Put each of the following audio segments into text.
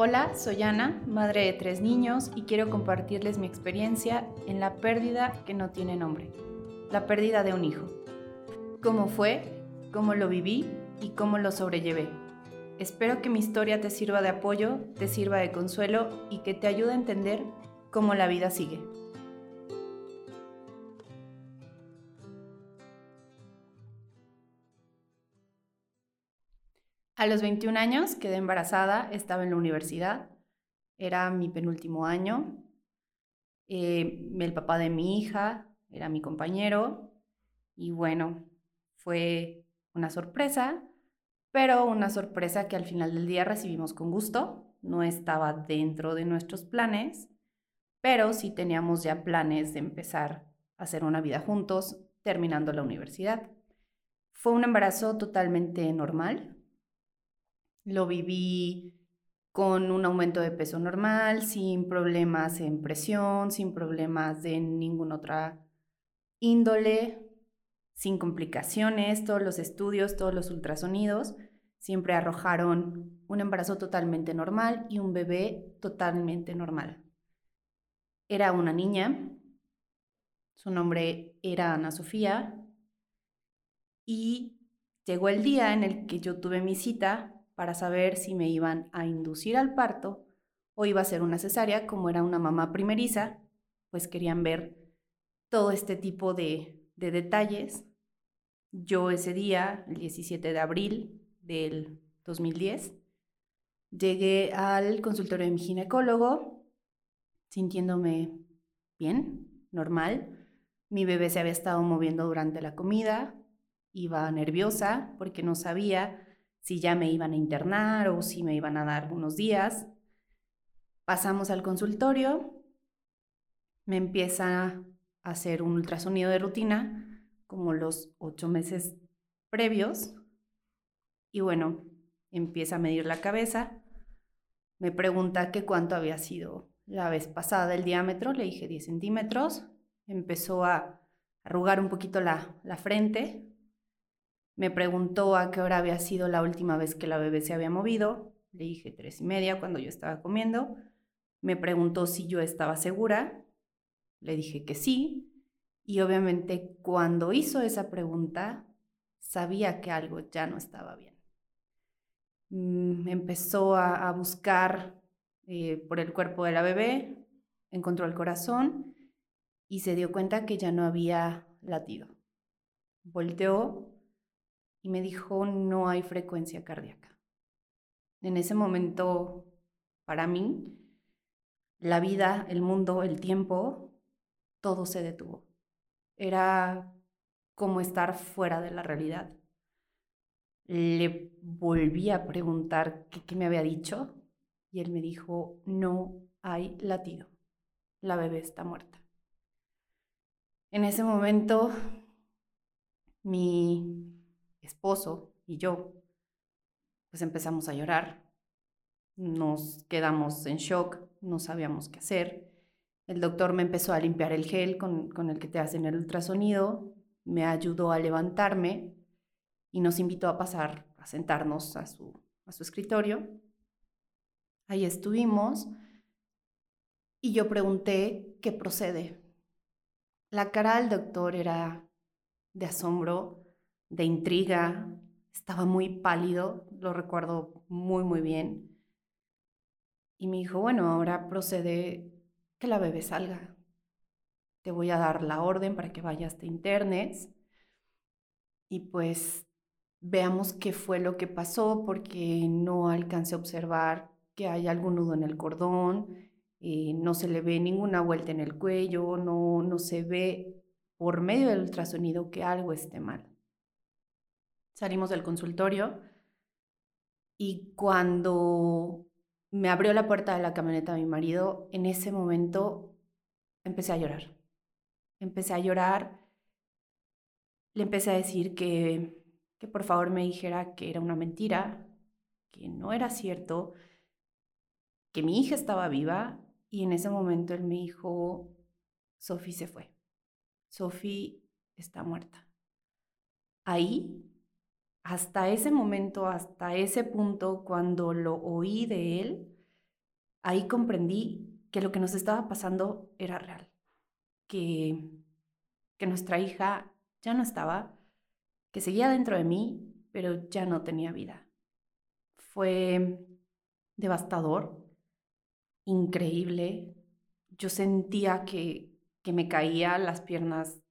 Hola, soy Ana, madre de tres niños y quiero compartirles mi experiencia en la pérdida que no tiene nombre, la pérdida de un hijo. ¿Cómo fue? ¿Cómo lo viví? ¿Y cómo lo sobrellevé? Espero que mi historia te sirva de apoyo, te sirva de consuelo y que te ayude a entender cómo la vida sigue. A los 21 años quedé embarazada, estaba en la universidad, era mi penúltimo año. Eh, el papá de mi hija era mi compañero y bueno, fue una sorpresa, pero una sorpresa que al final del día recibimos con gusto. No estaba dentro de nuestros planes, pero sí teníamos ya planes de empezar a hacer una vida juntos terminando la universidad. Fue un embarazo totalmente normal, lo viví con un aumento de peso normal, sin problemas en presión, sin problemas de ninguna otra índole, sin complicaciones. Todos los estudios, todos los ultrasonidos siempre arrojaron un embarazo totalmente normal y un bebé totalmente normal. Era una niña, su nombre era Ana Sofía, y llegó el día en el que yo tuve mi cita para saber si me iban a inducir al parto o iba a ser una cesárea, como era una mamá primeriza, pues querían ver todo este tipo de, de detalles. Yo ese día, el 17 de abril del 2010, llegué al consultorio de mi ginecólogo sintiéndome bien, normal. Mi bebé se había estado moviendo durante la comida, iba nerviosa porque no sabía si ya me iban a internar o si me iban a dar unos días. Pasamos al consultorio, me empieza a hacer un ultrasonido de rutina, como los ocho meses previos, y bueno, empieza a medir la cabeza, me pregunta que cuánto había sido la vez pasada el diámetro, le dije 10 centímetros, empezó a arrugar un poquito la, la frente, me preguntó a qué hora había sido la última vez que la bebé se había movido. Le dije tres y media cuando yo estaba comiendo. Me preguntó si yo estaba segura. Le dije que sí. Y obviamente cuando hizo esa pregunta, sabía que algo ya no estaba bien. Mm, empezó a, buscar eh, por el cuerpo de la bebé, encontró el corazón y se dio cuenta que ya no había latido. Volteó y me dijo, no hay frecuencia cardíaca. En ese momento, para mí, la vida, el mundo, el tiempo, todo se detuvo. Era como estar fuera de la realidad. Le volví a preguntar qué, me había dicho y él me dijo, no hay latido, la bebé está muerta. En ese momento, mi esposo y yo, pues empezamos a llorar. Nos quedamos en shock, no sabíamos qué hacer. El doctor me empezó a limpiar el gel con, con el que te hacen el ultrasonido, me ayudó a levantarme y nos invitó a pasar, a sentarnos a su, a su escritorio. Ahí estuvimos y yo pregunté qué procede. La cara del doctor era de asombro, de intriga, estaba muy pálido, lo recuerdo muy, muy bien. Y me dijo, bueno, ahora procede que la bebé salga. Te voy a dar la orden para que vayas, te internes y pues veamos qué fue lo que pasó porque no alcancé a observar que hay algún nudo en el cordón, eh, no se le ve ninguna vuelta en el cuello, no, no se ve por medio del ultrasonido que algo esté mal. Salimos del consultorio y cuando me abrió la puerta de la camioneta mi marido, en ese momento empecé a llorar. Empecé a llorar, le empecé a decir que, que por favor me dijera que era una mentira, que no era cierto, que mi hija estaba viva y en ese momento él me dijo, Sophie se fue, Sophie está muerta. Ahí hasta ese momento, hasta ese punto, cuando lo oí de él, ahí comprendí que lo que nos estaba pasando era real, que, que nuestra hija ya no estaba, que seguía dentro de mí, pero ya no tenía vida. Fue devastador, increíble. Yo sentía que, que me caía, las piernas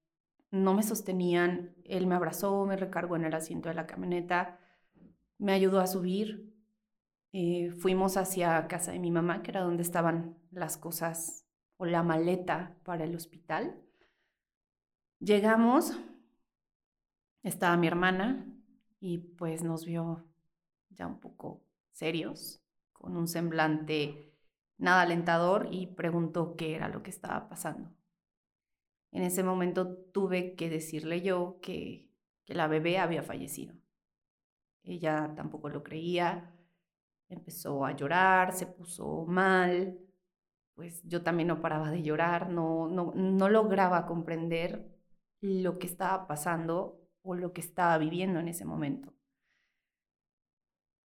no me sostenían. Él me abrazó, me recargó en el asiento de la camioneta, me ayudó a subir. Eh, fuimos hacia casa de mi mamá, que era donde estaban las cosas o la maleta para el hospital. Llegamos, estaba mi hermana y pues nos vio ya un poco serios, con un semblante nada alentador y preguntó qué era lo que estaba pasando. En ese momento tuve que decirle yo que, la bebé había fallecido. Ella tampoco lo creía, empezó a llorar, se puso mal, pues yo también no paraba de llorar, no, no, no lograba comprender lo que estaba pasando o lo que estaba viviendo en ese momento.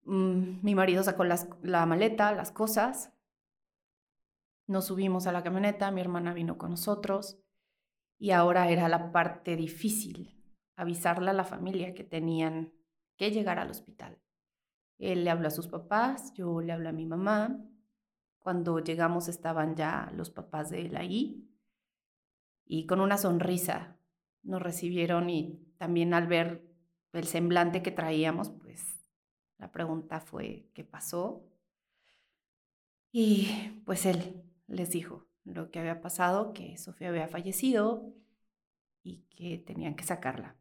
Mm, mi marido sacó la maleta, las cosas, nos subimos a la camioneta, mi hermana vino con nosotros y ahora era la parte difícil, avisarle a la familia que tenían que llegar al hospital. Él le habló a sus papás, yo le hablé a mi mamá. Cuando llegamos estaban ya los papás de él ahí y con una sonrisa nos recibieron y también al ver el semblante que traíamos, pues la pregunta fue, ¿qué pasó? Y pues él les dijo lo que había pasado, que Sofía había fallecido y que tenían que sacarla.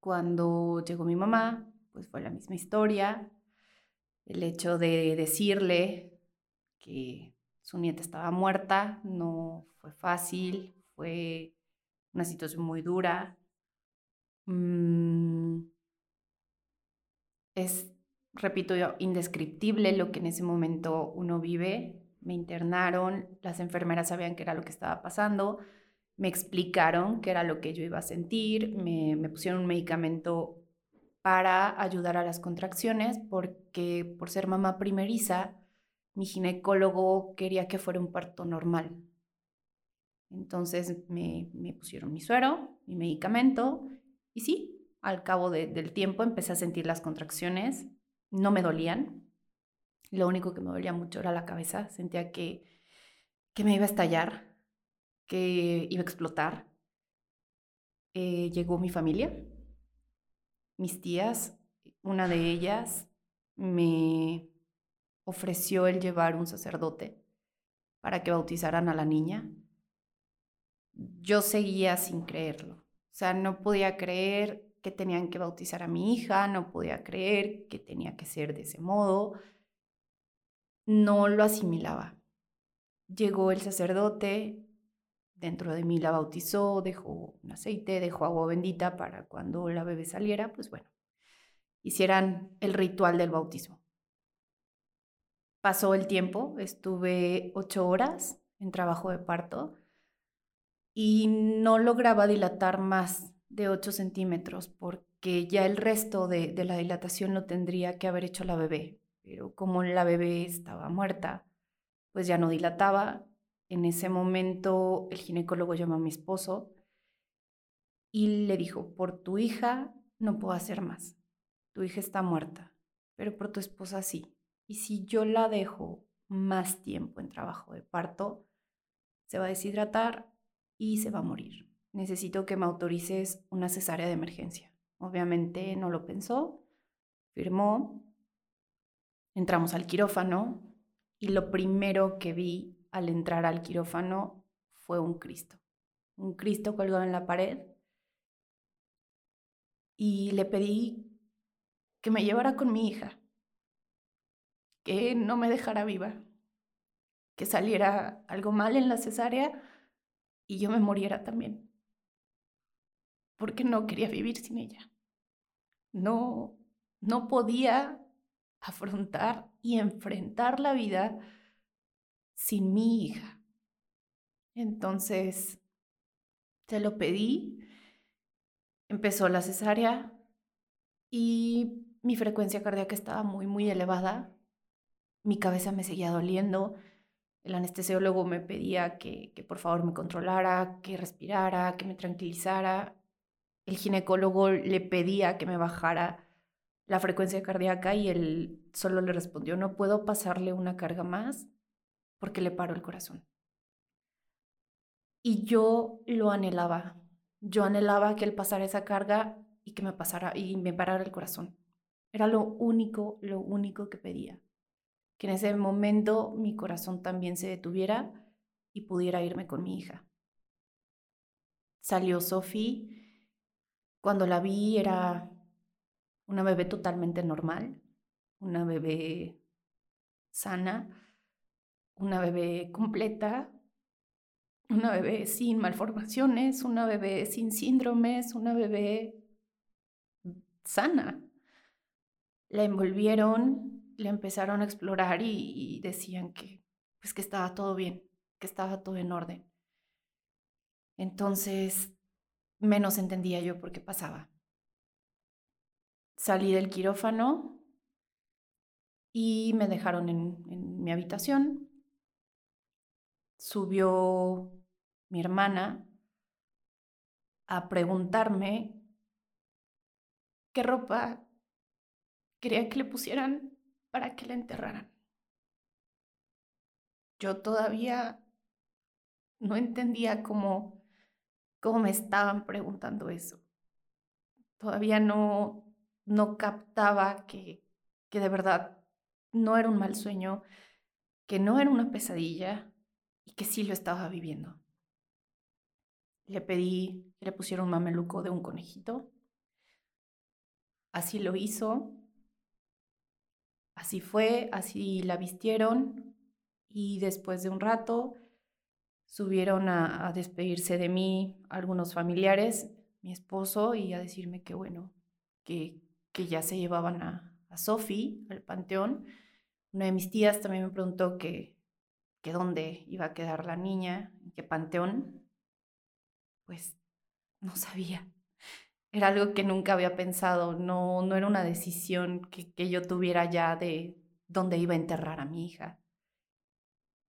Cuando llegó mi mamá, pues fue la misma historia. El hecho de decirle que su nieta estaba muerta no fue fácil, fue una situación muy dura. Mm, es, repito yo, indescriptible lo que en ese momento uno vive. Me internaron, las enfermeras sabían qué era lo que estaba pasando, me explicaron qué era lo que yo iba a sentir, me, pusieron un medicamento para ayudar a las contracciones, porque por ser mamá primeriza, mi ginecólogo quería que fuera un parto normal. Entonces me pusieron mi suero, mi medicamento, y sí, al cabo del tiempo empecé a sentir las contracciones, no me dolían, lo único que me dolía mucho era la cabeza, sentía que, que me iba a estallar, que iba a explotar. Eh, llegó mi familia, mis tías, una de ellas me ofreció el llevar un sacerdote para que bautizaran a la niña. Yo seguía sin creerlo. O sea, no podía creer que tenían que bautizar a mi hija, no podía creer que tenía que ser de ese modo, no lo asimilaba. Llegó el sacerdote, dentro de mí la bautizó, dejó un aceite, dejó agua bendita para cuando la bebé saliera, pues bueno, hicieran el ritual del bautismo. Pasó el tiempo, estuve ocho horas en trabajo de parto y no lograba dilatar más de 8 centímetros, porque ya el resto de, la dilatación lo tendría que haber hecho la bebé. Pero como la bebé estaba muerta, pues ya no dilataba. En ese momento el ginecólogo llamó a mi esposo y le dijo, por tu hija no puedo hacer más. Tu hija está muerta, pero por tu esposa sí. Y si yo la dejo más tiempo en trabajo de parto, se va a deshidratar y se va a morir necesito que me autorices una cesárea de emergencia. Obviamente no lo pensó, firmó, entramos al quirófano y lo primero que vi al entrar al quirófano fue un Cristo, un Cristo colgado en la pared y le pedí que me llevara con mi hija, que no me dejara viva, que saliera algo mal en la cesárea y yo me muriera también porque no quería vivir sin ella. No, no podía afrontar y enfrentar la vida sin mi hija. Entonces, te lo pedí, empezó la cesárea y mi frecuencia cardíaca estaba muy, muy elevada. mi cabeza me seguía doliendo. El anestesiólogo me pedía que, que por favor me controlara, que respirara, que me tranquilizara. El ginecólogo le pedía que me bajara la frecuencia cardíaca y él solo le respondió, no puedo pasarle una carga más porque le paro el corazón. Y yo lo anhelaba. Yo anhelaba que él pasara esa carga y que me pasara y me parara el corazón. Era lo único, lo único que pedía. Que en ese momento mi corazón también se detuviera y pudiera irme con mi hija. Salió Sophie. Cuando la vi era una bebé totalmente normal, una bebé sana, una bebé completa, una bebé sin malformaciones, una bebé sin síndromes, una bebé sana. La envolvieron, la empezaron a explorar y, decían que, pues que estaba todo bien, que estaba todo en orden. Entonces, menos entendía yo por qué pasaba. Salí del quirófano y me dejaron en, mi habitación. Subió mi hermana a preguntarme qué ropa quería que le pusieran para que la enterraran. Yo todavía no entendía cómo, cómo me estaban preguntando eso. Todavía no, no captaba que, que de verdad no era un mal sueño, que no era una pesadilla y que sí lo estaba viviendo. Le pedí que le pusiera un mameluco de un conejito. Así lo hizo. Así fue, así la vistieron y después de un rato subieron a, a despedirse de mí algunos familiares, mi esposo, y a decirme que bueno, que, que ya se llevaban a, a al panteón. Una de mis tías también me preguntó que dónde iba a quedar la niña, en qué panteón. Pues no sabía. Era algo que nunca había pensado, no, no era una decisión que, que yo tuviera ya de dónde iba a enterrar a mi hija.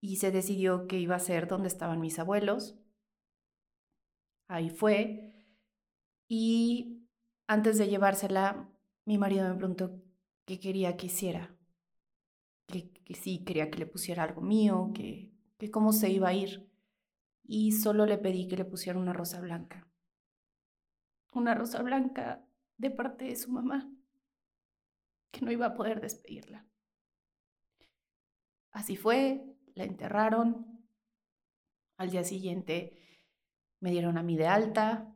Y se decidió que iba a ser donde estaban mis abuelos. Ahí fue. Y antes de llevársela, mi marido me preguntó qué quería que hiciera. Que, sí, quería que le pusiera algo mío, que, que cómo se iba a ir. Y solo le pedí que le pusiera una rosa blanca. Una rosa blanca de parte de su mamá, que no iba a poder despedirla. Así fue, la enterraron. Al día siguiente me dieron a mí de alta.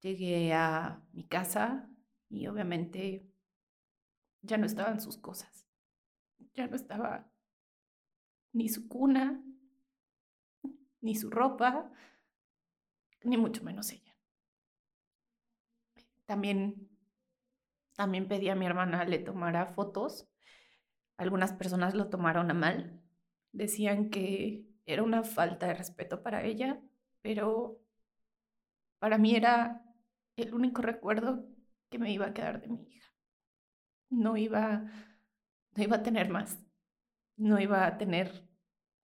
Llegué a mi casa y obviamente ya no estaban sus cosas. Ya no estaba ni su cuna, ni su ropa, ni mucho menos ella. También, también pedí a mi hermana le tomara fotos. Algunas personas lo tomaron a mal. Decían que era una falta de respeto para ella, pero para mí era el único recuerdo que me iba a quedar de mi hija. No iba, no iba a tener más. No iba a tener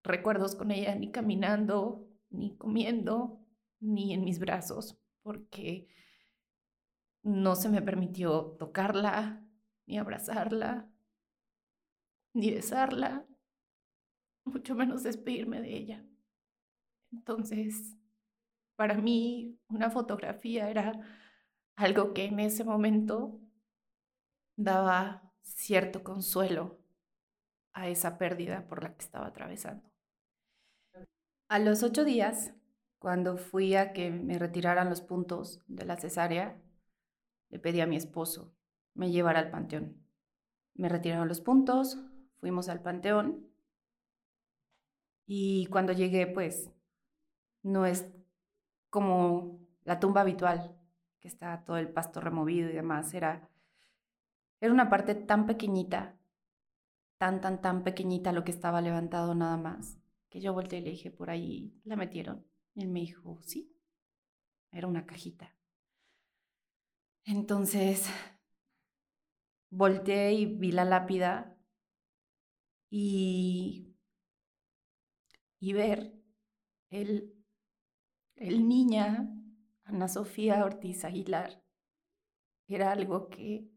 recuerdos con ella ni caminando, ni comiendo, ni en mis brazos, porque no se me permitió tocarla, ni abrazarla, ni besarla, mucho menos despedirme de ella. Entonces, para mí, una fotografía era algo que en ese momento daba cierto consuelo a esa pérdida por la que estaba atravesando. A los ocho días, cuando fui a que me retiraran los puntos de la cesárea, le pedí a mi esposo me llevara al panteón. Me retiraron los puntos, fuimos al panteón y cuando llegué, pues, no es como la tumba habitual que está todo el pasto removido y demás, era, era una parte tan pequeñita, tan, tan, tan pequeñita lo que estaba levantado nada más, que yo volteé y le dije, por ahí la metieron. Y él me dijo, sí, era una cajita. Entonces, volteé y vi la lápida y, y ver el, el niña Ana Sofía Ortiz Aguilar era algo que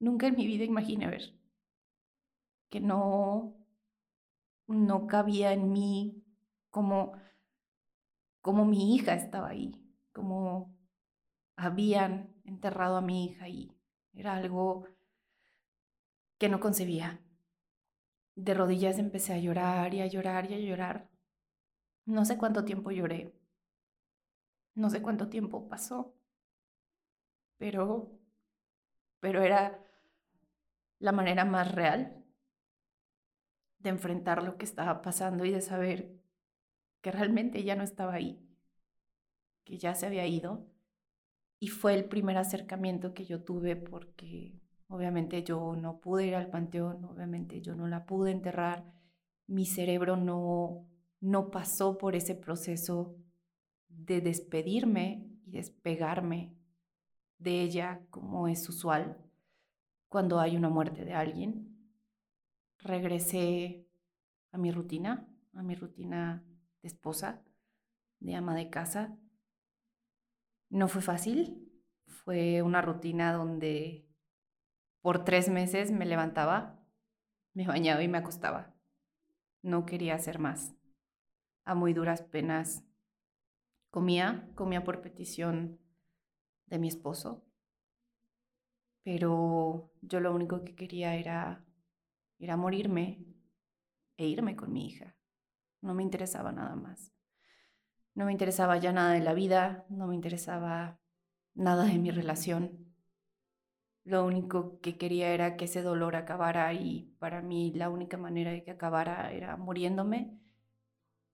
nunca en mi vida imaginé ver, que no, no cabía en mí como, como mi hija estaba ahí, como habían enterrado a mi hija y era algo que no concebía. De rodillas empecé a llorar y a llorar y a llorar. No sé cuánto tiempo lloré. No sé cuánto tiempo pasó. Pero pero era la manera más real de enfrentar lo que estaba pasando y de saber que realmente ya no estaba ahí, que ya se había ido. Y fue el primer acercamiento que yo tuve porque obviamente yo no pude ir al panteón, obviamente yo no la pude enterrar, mi cerebro no, no pasó por ese proceso de despedirme y despegarme de ella como es usual cuando hay una muerte de alguien. Regresé a mi rutina, a mi rutina de esposa, de ama de casa. No fue fácil, fue una rutina donde por tres meses me levantaba, me bañaba y me acostaba. No quería hacer más. A muy duras penas comía, comía por petición de mi esposo, pero yo lo único que quería era, era morirme e irme con mi hija. No me interesaba nada más. No me interesaba ya nada de la vida, no me interesaba nada de mi relación. Lo único que quería era que ese dolor acabara y para mí la única manera de que acabara era muriéndome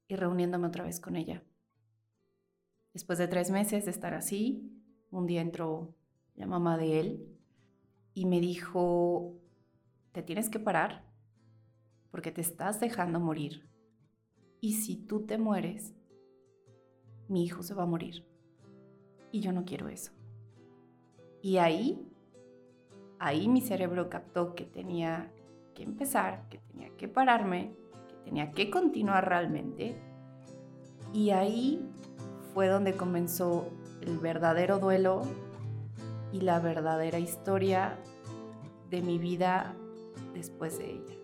y reuniéndome otra vez con ella. Después de tres meses de estar así, un día entró la mamá de él y me dijo, te tienes que parar porque te estás dejando morir. Y si tú te mueres, mi hijo se va a morir. Y yo no quiero eso. Y ahí, ahí mi cerebro captó que tenía que empezar, que tenía que pararme, que tenía que continuar realmente. Y ahí fue donde comenzó el verdadero duelo y la verdadera historia de mi vida después de ella.